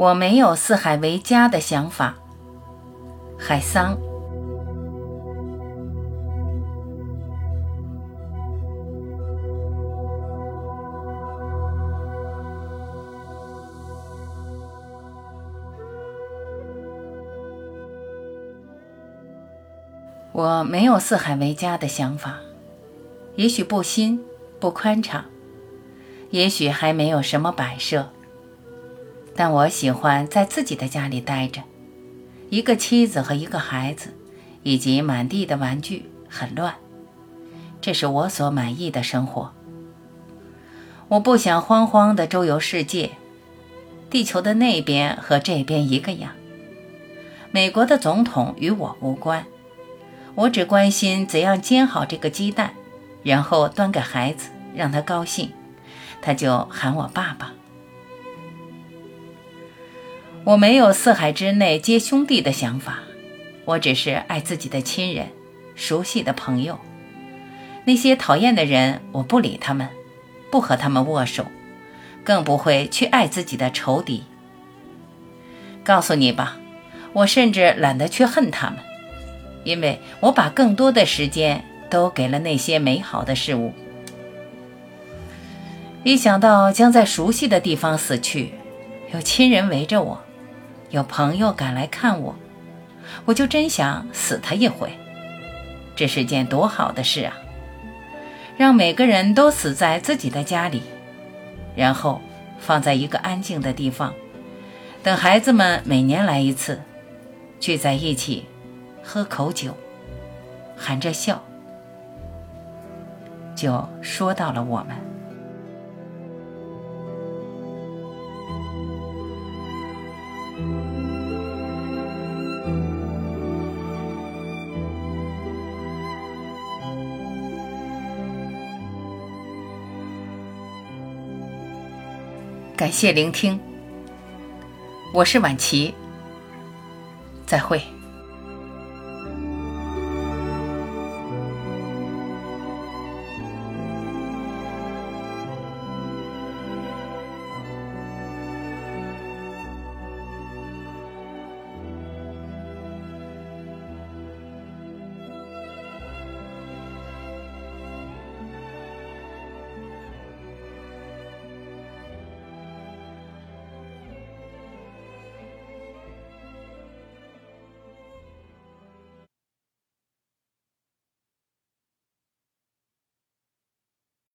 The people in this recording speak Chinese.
我没有四海为家的想法。海桑，我没有四海为家的想法，也许不新不宽敞，也许还没有什么摆设。但我喜欢在自己的家里待着，一个妻子和一个孩子，以及满地的玩具，很乱。这是我所满意的生活。我不想慌慌地周游世界，地球的那边和这边一个样。美国的总统与我无关，我只关心怎样煎好这个鸡蛋，然后端给孩子，让他高兴，他就喊我爸爸。我没有四海之内皆兄弟的想法，我只是爱自己的亲人、熟悉的朋友。那些讨厌的人，我不理他们，不和他们握手，更不会去爱自己的仇敌。告诉你吧，我甚至懒得去恨他们，因为我把更多的时间都给了那些美好的事物。一想到将在熟悉的地方死去，有亲人围着我。有朋友赶来看我，我就真想死他一回。这是件多好的事啊！让每个人都死在自己的家里，然后放在一个安静的地方，等孩子们每年来一次，聚在一起喝口酒，含着笑，就说到了我们。感谢聆听，我是婉琪，再会。